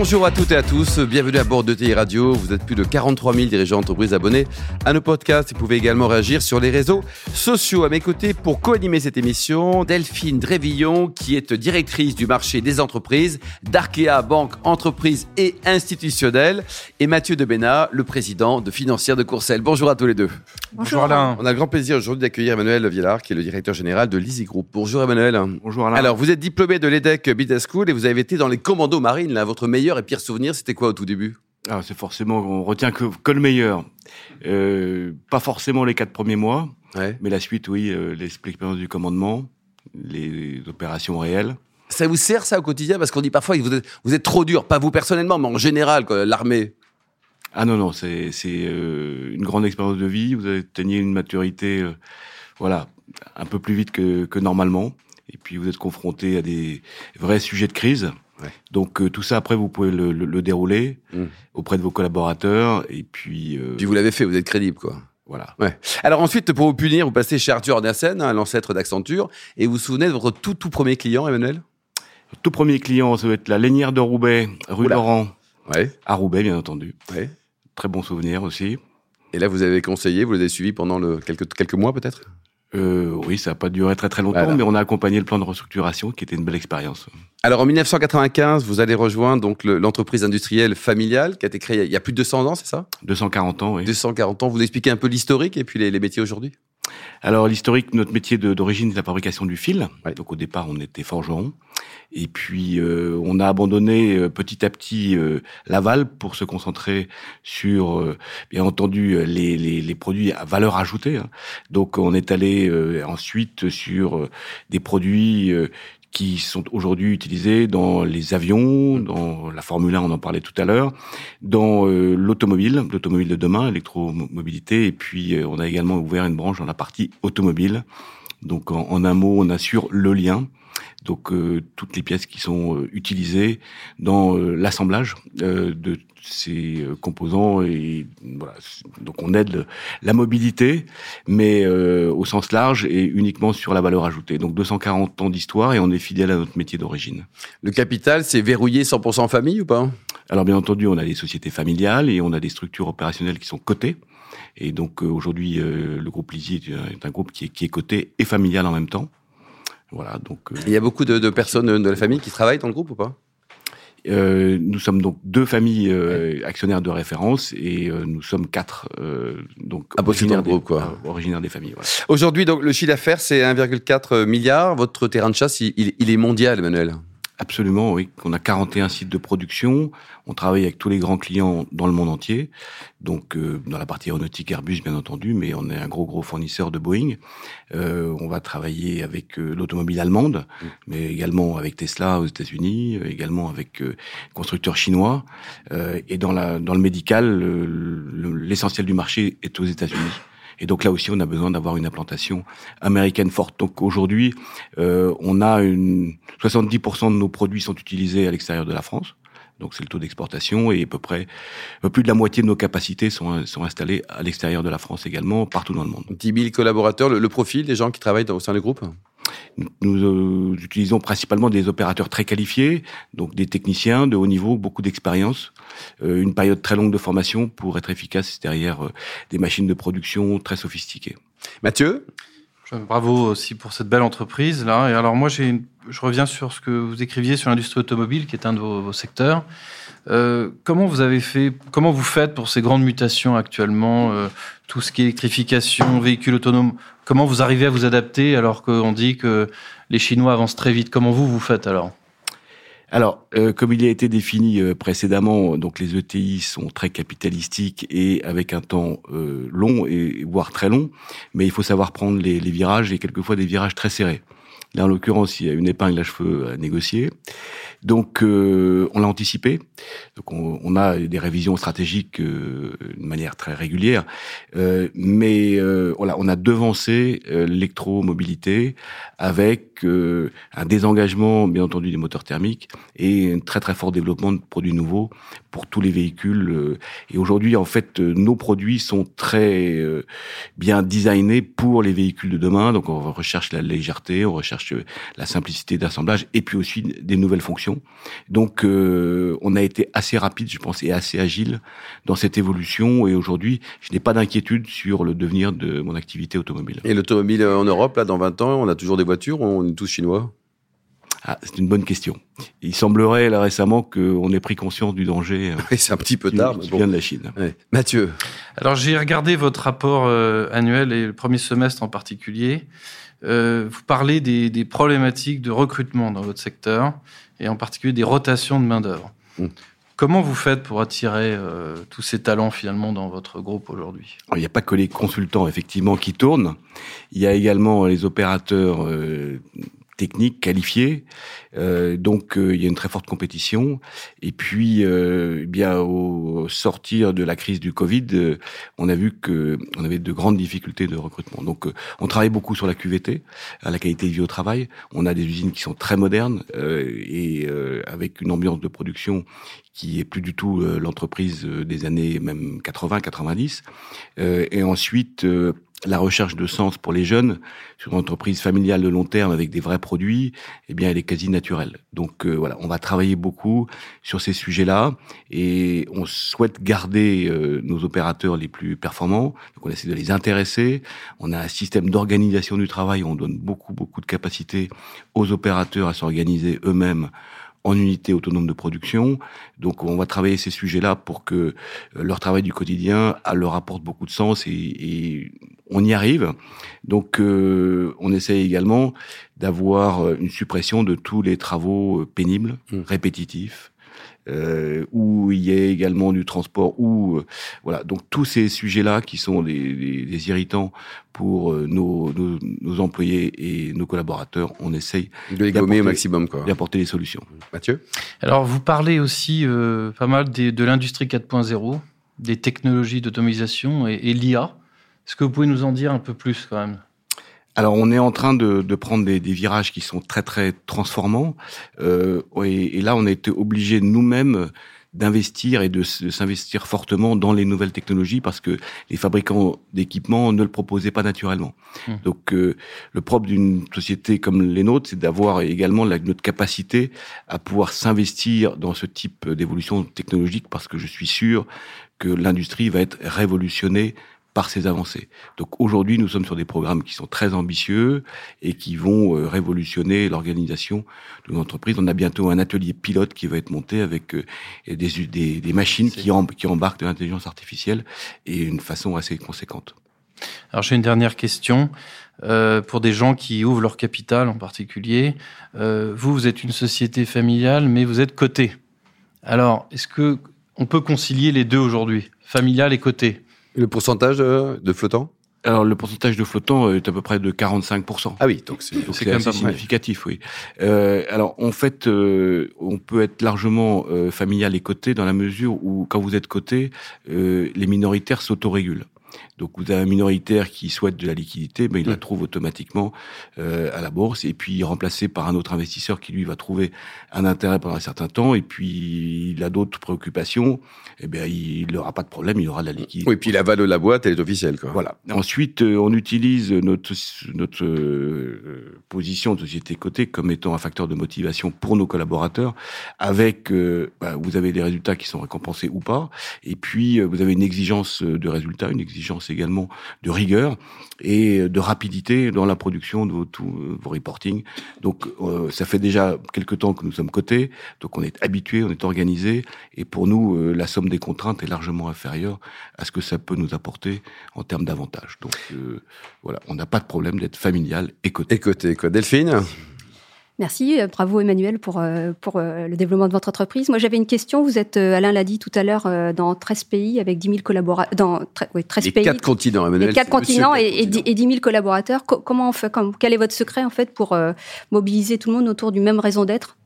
Bonjour à toutes et à tous, bienvenue à bord de TI Radio. Vous êtes plus de 43 000 dirigeants d'entreprise abonnés à nos podcasts. Vous pouvez également réagir sur les réseaux sociaux. À mes côtés, pour co-animer cette émission, Delphine Drévillon, qui est directrice du marché des entreprises d'Arkea Banque Entreprises et Institutionnelles, et Mathieu Debena, le président de Financière de Courcelles. Bonjour à tous les deux. Bonjour, Alain. On a le grand plaisir aujourd'hui d'accueillir Emmanuel Villard, qui est le directeur général de l'Easy Group. Bonjour Emmanuel. Bonjour Alain. Alors, vous êtes diplômé de l'EDEC Business School et vous avez été dans les commandos marines. Là, votre meilleur et pire souvenir, c'était quoi au tout début? Ah, C'est forcément, on retient que, que le meilleur. Euh, pas forcément les quatre premiers mois, ouais. mais la suite, oui, euh, l'expérience du commandement, les opérations réelles. Ça vous sert ça au quotidien? Parce qu'on dit parfois que vous êtes, vous êtes trop dur, pas vous personnellement, mais en général, l'armée. Ah non, non, c'est euh, une grande expérience de vie. Vous atteignez une maturité, euh, voilà, un peu plus vite que, que normalement. Et puis vous êtes confronté à des vrais sujets de crise. Ouais. Donc euh, tout ça après vous pouvez le, le, le dérouler Mm. auprès de vos collaborateurs et puis, euh, Puis vous l'avez fait, vous êtes crédible, quoi. voilà. Ouais. Alors ensuite, pour vous punir, vous passez chez Arthur Andersen, hein, l'ancêtre d'Accenture, et vous vous souvenez de votre tout tout premier client, Emmanuel? Tout premier client, ça va être la Lénière de Roubaix, rue Oula. Laurent, Ouais. à Roubaix bien entendu. ouais. Très bon souvenir aussi. Et là, vous avez conseillé, vous les avez suivis pendant le, quelques, quelques mois peut-être? Euh, oui, ça n'a pas duré très très longtemps, Voilà. mais on a accompagné le plan de restructuration qui était une belle expérience. Alors en 1995, vous allez rejoindre donc le- l'entreprise industrielle familiale qui a été créée il y a plus de 200 ans, c'est ça? 240 ans, oui. 240 ans. Vous expliquez un peu l'historique et puis les, les métiers aujourd'hui? Alors l'historique, notre métier d'origine, c'est la fabrication du fil. Ouais. Donc au départ, on était forgeron. Et puis euh, on a abandonné euh, petit à petit euh, l'aval pour se concentrer sur, euh, bien entendu, euh, les, les, les produits à valeur ajoutée. hein. Donc on est allé euh, ensuite sur des produits qui sont aujourd'hui utilisés dans les avions, dans la Formule 1, on en parlait tout à l'heure, dans euh, l'automobile, l'automobile de demain, électromobilité, et puis euh, on a également ouvert une branche dans la partie automobile. Donc en, en un mot, on assure le lien, donc euh, toutes les pièces qui sont euh, utilisées dans euh, l'assemblage euh, de ces composants et voilà. Donc on aide la mobilité, mais euh, au sens large et uniquement sur la valeur ajoutée. Donc 240 ans d'histoire et on est fidèle à notre métier d'origine. Le capital, c'est verrouillé 100% en famille ou pas? Alors bien entendu, on a des sociétés familiales et on a des structures opérationnelles qui sont cotées. Et donc aujourd'hui, euh, le groupe Lisier est un- est un groupe qui est, qui est coté et familial en même temps. Voilà, donc euh, Il y a beaucoup de, de personnes de la famille qui travaillent dans le groupe ou pas? Euh, nous sommes donc deux familles euh, actionnaires de référence et euh, nous sommes quatre donc Ah, le des, groupe, quoi. euh, originaires des familles. Voilà. Aujourd'hui, donc le chiffre d'affaires, c'est 1,4 milliard. Votre terrain de chasse, il, il- il est mondial, Emmanuel? Absolument, oui. On a 41 sites de production. On travaille avec tous les grands clients dans le monde entier. Donc, euh, dans la partie aéronautique Airbus, bien entendu, mais on est un gros, gros fournisseur de Boeing. Euh, on va travailler avec euh, l'automobile allemande, mais également avec Tesla aux États-Unis, euh, également avec euh, constructeurs chinois. Euh, et dans, la, dans le médical, le- le- l'essentiel du marché est aux États-Unis. Et donc là aussi, on a besoin d'avoir une implantation américaine forte. Donc aujourd'hui, euh, on a une 70% de nos produits sont utilisés à l'extérieur de la France. Donc c'est le taux d'exportation et à peu près plus de la moitié de nos capacités sont, sont installées à l'extérieur de la France également, partout dans le monde. 10 000 collaborateurs, le, profil des gens qui travaillent au sein du groupe? Nous, euh, utilisons principalement des opérateurs très qualifiés, donc des techniciens de haut niveau, beaucoup d'expérience, euh, une période très longue de formation pour être efficace derrière euh, des machines de production très sophistiquées. Mathieu? Bravo aussi pour cette belle entreprise là. Et alors moi, j'ai une- je reviens sur ce que vous écriviez sur l'industrie automobile, qui est un de vos, secteurs. Euh, comment vous avez fait, comment vous faites pour ces grandes mutations actuellement, euh, tout ce qui est électrification, véhicules autonomes? Comment vous arrivez à vous adapter alors qu'on dit que les Chinois avancent très vite? Comment vous vous faites alors? Alors, euh, comme il a été défini précédemment, donc les ETI sont très capitalistiques et avec un temps long et voire très long, mais il faut savoir prendre les virages et quelquefois des virages très serrés. Là, en l'occurrence, il y a une épingle à cheveux à négocier. Donc, euh, on l'a anticipé. Donc, on, on, a des révisions stratégiques euh, de manière très régulière, euh, mais euh, voilà, on a devancé euh, l'électromobilité avec euh, un désengagement, bien entendu, des moteurs thermiques et un très très fort développement de produits nouveaux pour tous les véhicules. Et aujourd'hui, en fait, nos produits sont très bien designés pour les véhicules de demain. Donc, on recherche la légèreté, on recherche la simplicité d'assemblage et puis aussi des nouvelles fonctions. Donc, euh, on a été assez rapide, je pense, et assez agile dans cette évolution. Et aujourd'hui, je n'ai pas d'inquiétude sur le devenir de mon activité automobile. Et l'automobile en Europe, là, dans 20 ans, on a toujours des voitures ou on est tous chinois? Ah, c'est une bonne question. Il semblerait là récemment qu'on ait pris conscience du danger. Oui, c'est un petit peu tard. Qui, qui vient de la Chine. Ouais. Mathieu. Alors j'ai regardé votre rapport euh, annuel et le premier semestre en particulier. Euh, vous parlez des, des, problématiques de recrutement dans votre secteur et en particulier des rotations de main d'œuvre. Mmh. Comment vous faites pour attirer euh, tous ces talents finalement dans votre groupe aujourd'hui? Il n'y a pas que les consultants effectivement qui tournent. Il y a également les opérateurs euh, techniques qualifiés. Euh, donc euh, il y a une très forte compétition. Et puis, euh, bien au sortir de la crise du Covid, euh, on a vu que on avait de grandes difficultés de recrutement. Donc euh, on travaille beaucoup sur la QVT, la qualité de vie au travail. On a des usines qui sont très modernes et avec une ambiance de production qui est plus du tout l'entreprise des années même 80-90. et ensuite la recherche de sens pour les jeunes sur une entreprise familiale de long terme avec des vrais produits, eh bien, elle est quasi naturelle. Donc euh, voilà, on va travailler beaucoup sur ces sujets-là et on souhaite garder euh, nos opérateurs les plus performants. Donc on essaie de les intéresser. On a un système d'organisation du travail où on donne beaucoup beaucoup de capacité aux opérateurs à s'organiser eux-mêmes en unité autonome de production. Donc on va travailler ces sujets-là pour que euh, leur travail du quotidien leur apporte beaucoup de sens et, et on y arrive. Donc euh, on essaye également d'avoir euh, une suppression de tous les travaux pénibles, mmh. répétitifs, euh, où il y a également du transport, ou euh, voilà. Donc tous ces sujets-là qui sont des, des, des irritants pour euh, nos, nos, nos, employés et nos collaborateurs, on essaye de les gommer au maximum, quoi. D'apporter des solutions. Mathieu? Alors vous parlez aussi euh, pas mal des, de l'industrie 4.0, des technologies d'automatisation et, et l'IA. Est-ce que vous pouvez nous en dire un peu plus quand même? Alors on est en train de, de prendre des, des, virages qui sont très très transformants euh, et, et, là on a été obligé nous-mêmes d'investir et de, s'investir fortement dans les nouvelles technologies parce que les fabricants d'équipements ne le proposaient pas naturellement. Mmh. Donc euh, le propre d'une société comme les nôtres, c'est d'avoir également la, notre capacité à pouvoir s'investir dans ce type d'évolution technologique parce que je suis sûr que l'industrie va être révolutionnée par ces avancées. Donc aujourd'hui, nous sommes sur des programmes qui sont très ambitieux et qui vont euh, révolutionner l'organisation de l'entreprise. On a bientôt un atelier pilote qui va être monté avec euh, des, des, des machines qui, em, qui embarquent de l'intelligence artificielle et une façon assez conséquente. Alors j'ai une dernière question. Euh, pour des gens qui ouvrent leur capital en particulier, euh, vous, vous êtes une société familiale, mais vous êtes coté. Alors, est-ce que on peut concilier les deux aujourd'hui, familial et coté le pourcentage de flottants alors le pourcentage de flottants est à peu près de 45%. Ah oui, donc c'est quand même significatif, oui. Euh, alors en fait, euh, on peut être largement euh, familial et coté dans la mesure où quand vous êtes coté, euh, les minoritaires s'autorégulent. Donc vous avez un minoritaire qui souhaite de la liquidité, mais il mmh. la trouve automatiquement euh, à la bourse et puis remplacé par un autre investisseur qui lui va trouver un intérêt pendant un certain temps et puis il a d'autres préoccupations. Eh bien, il n'aura pas de problème, il aura de la liquidité. Oui, et puis la valeur de la boîte, elle est officielle. Quoi. Voilà. Ensuite, euh, on utilise notre notre euh, position de société cotée comme étant un facteur de motivation pour nos collaborateurs. Avec, euh, bah, vous avez des résultats qui sont récompensés ou pas, et puis euh, vous avez une exigence de résultats, une exigence également de rigueur et de rapidité dans la production de vos, tout, reporting. Donc, euh, ça fait déjà quelque temps que nous sommes cotés, donc on est habitué, on est organisé, et pour nous, euh, la somme des contraintes est largement inférieure à ce que ça peut nous apporter en termes d'avantages. Donc, euh, voilà, on n'a pas de problème d'être familial et coté. Et coté, quoi. Delphine? Merci, bravo Emmanuel pour, euh, pour le développement de votre entreprise. Moi j'avais une question, vous êtes, Alain l'a dit tout à l'heure, dans 13 pays avec 10 000 collaborateurs, dans oui, 13 les pays. quatre continents, Emmanuel. Les quatre continents et, et, 10 000 collaborateurs. Comment on fait, comme, quel est votre secret en fait pour euh, mobiliser tout le monde autour du même raison d'être?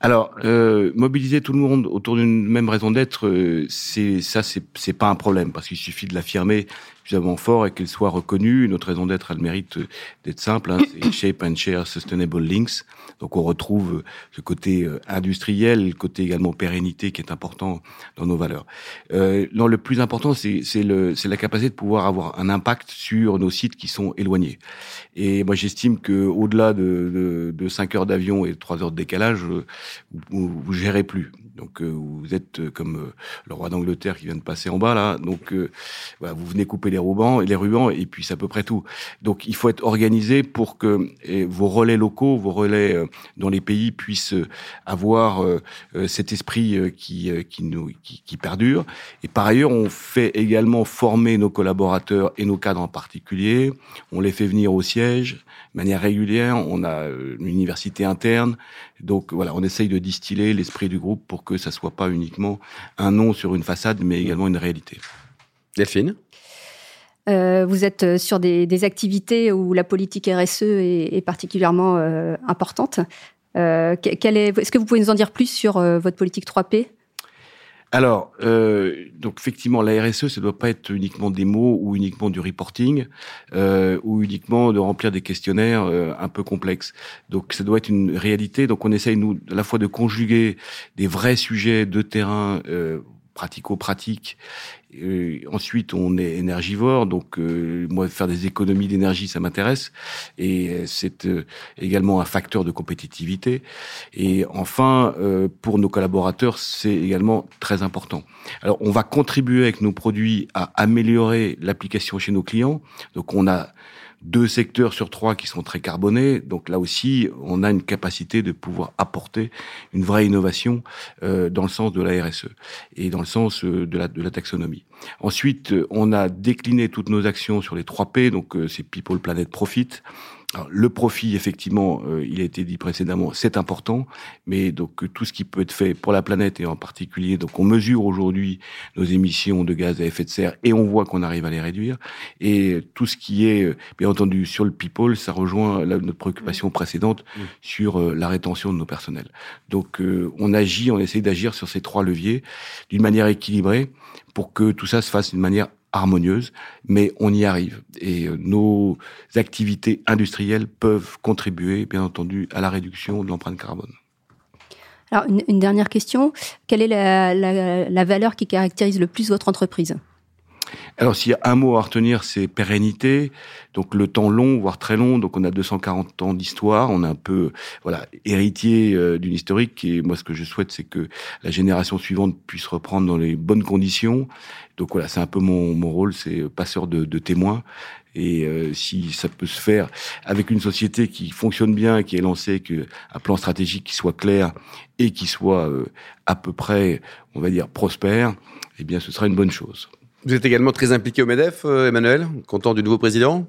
Alors, euh, mobiliser tout le monde autour d'une même raison d'être, euh, c'est ça, c'est pas un problème parce qu'il suffit de l'affirmer suffisamment fort et qu'elle soit reconnue. Notre raison d'être, elle mérite d'être simple. Hein, Shape and Share Sustainable Links. Donc, on retrouve ce côté euh, industriel, le côté également pérennité qui est important dans nos valeurs. Euh, le plus important, c'est la capacité de pouvoir avoir un impact sur nos sites qui sont éloignés. Et moi, j'estime que au-delà de, de, de 5 heures d'avion et 3 heures de décalage, vous, vous gérez plus. Donc euh, vous êtes euh, comme euh, le roi d'Angleterre qui vient de passer en bas là. Donc vous venez couper les rubans, les rubans et puis c'est à peu près tout. Donc il faut être organisé pour que vos relais locaux, vos relais dans les pays puissent avoir cet esprit qui, qui perdure. Et par ailleurs, on fait également former nos collaborateurs et nos cadres en particulier. On les fait venir au siège de manière régulière. On a une université interne. Donc voilà, on essaye de distiller l'esprit du groupe pour que ça soit pas uniquement un nom sur une façade, mais également une réalité. Delphine? Euh, vous êtes euh, sur des, activités où la politique RSE est, particulièrement euh, importante. est-ce que vous pouvez nous en dire plus sur votre politique 3P alors, donc effectivement, la RSE, ça ne doit pas être uniquement des mots ou uniquement du reporting ou uniquement de remplir des questionnaires un peu complexes. Donc, ça doit être une réalité. Donc, on essaye nous à la fois de conjuguer des vrais sujets de terrain euh, pratico-pratiques euh, ensuite, on est énergivore, donc euh, moi faire des économies d'énergie, ça m'intéresse, et euh, c'est également un facteur de compétitivité. Et enfin, pour nos collaborateurs, c'est également très important. Alors, on va contribuer avec nos produits à améliorer l'application chez nos clients. Donc, on a deux secteurs sur trois qui sont très carbonés. Donc là aussi, on a une capacité de pouvoir apporter une vraie innovation euh, dans le sens de la RSE et dans le sens euh, de la, de la taxonomie. Ensuite, on a décliné toutes nos actions sur les trois P, donc euh, c'est People, Planet, Profit. Alors, le profit, effectivement, euh, il a été dit précédemment, c'est important, mais donc tout ce qui peut être fait pour la planète et en particulier, donc on mesure aujourd'hui nos émissions de gaz à effet de serre et on voit qu'on arrive à les réduire. Et tout ce qui est, euh, bien entendu, sur le people, ça rejoint notre préoccupation mmh. précédente mmh. sur euh, la rétention de nos personnels. Donc on agit, on essaie d'agir sur ces trois leviers d'une manière équilibrée pour que tout ça se fasse d'une manière harmonieuse, mais on y arrive. Et euh, nos activités industrielles peuvent contribuer, bien entendu, à la réduction de l'empreinte carbone. Alors, une, dernière question. Quelle est la valeur qui caractérise le plus votre entreprise? Alors s'il y a un mot à retenir, c'est pérennité. Donc le temps long, voire très long. Donc on a 240 ans d'histoire. On est un peu voilà héritier euh, d'une historique. Et moi, ce que je souhaite, c'est que la génération suivante puisse reprendre dans les bonnes conditions. Donc voilà, c'est un peu mon, mon rôle, c'est passeur de, de témoins. Et euh, si ça peut se faire avec une société qui fonctionne bien, qui est lancée, que un plan stratégique qui soit clair et qui soit euh, à peu près, on va dire, prospère, eh bien, ce sera une bonne chose. Vous êtes également très impliqué au MEDEF, euh, Emmanuel, content du nouveau président?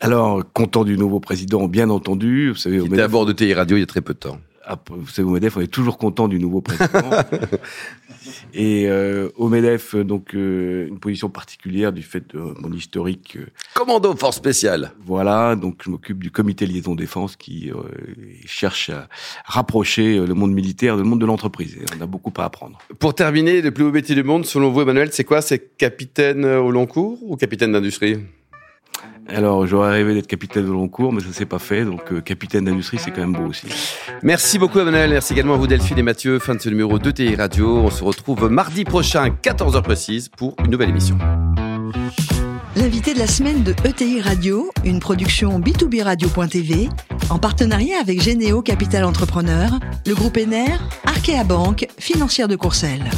Alors, content du nouveau président, bien entendu. Vous savez, au MEDEF, à bord de TI Radio il y a très peu de temps. Ah, vous savez, au MEDEF, on est toujours content du nouveau président. Et euh, au MEDEF, donc euh, une position particulière du fait de mon historique. Euh, Commando force spéciale. Voilà, donc je m'occupe du comité liaison défense qui euh, cherche à rapprocher le monde militaire du monde de l'entreprise. on a beaucoup à apprendre. Pour terminer, le plus beau métier du monde, selon vous, Emmanuel, c'est quoi? C'est capitaine au long cours ou capitaine d'industrie? Alors, j'aurais rêvé d'être capitaine de long cours, mais ça s'est pas fait. Donc, euh, capitaine d'industrie, c'est quand même beau aussi. Merci beaucoup, Emmanuel. Merci également à vous, Delphine et Mathieu. Fin de ce numéro de TI Radio. On se retrouve mardi prochain, 14h précise, pour une nouvelle émission. L'invité de la semaine de ETI Radio, une production B2B Radio.tv, en partenariat avec Généo Capital Entrepreneur, le groupe ENER, Arkea Banque, financière de Courcelles.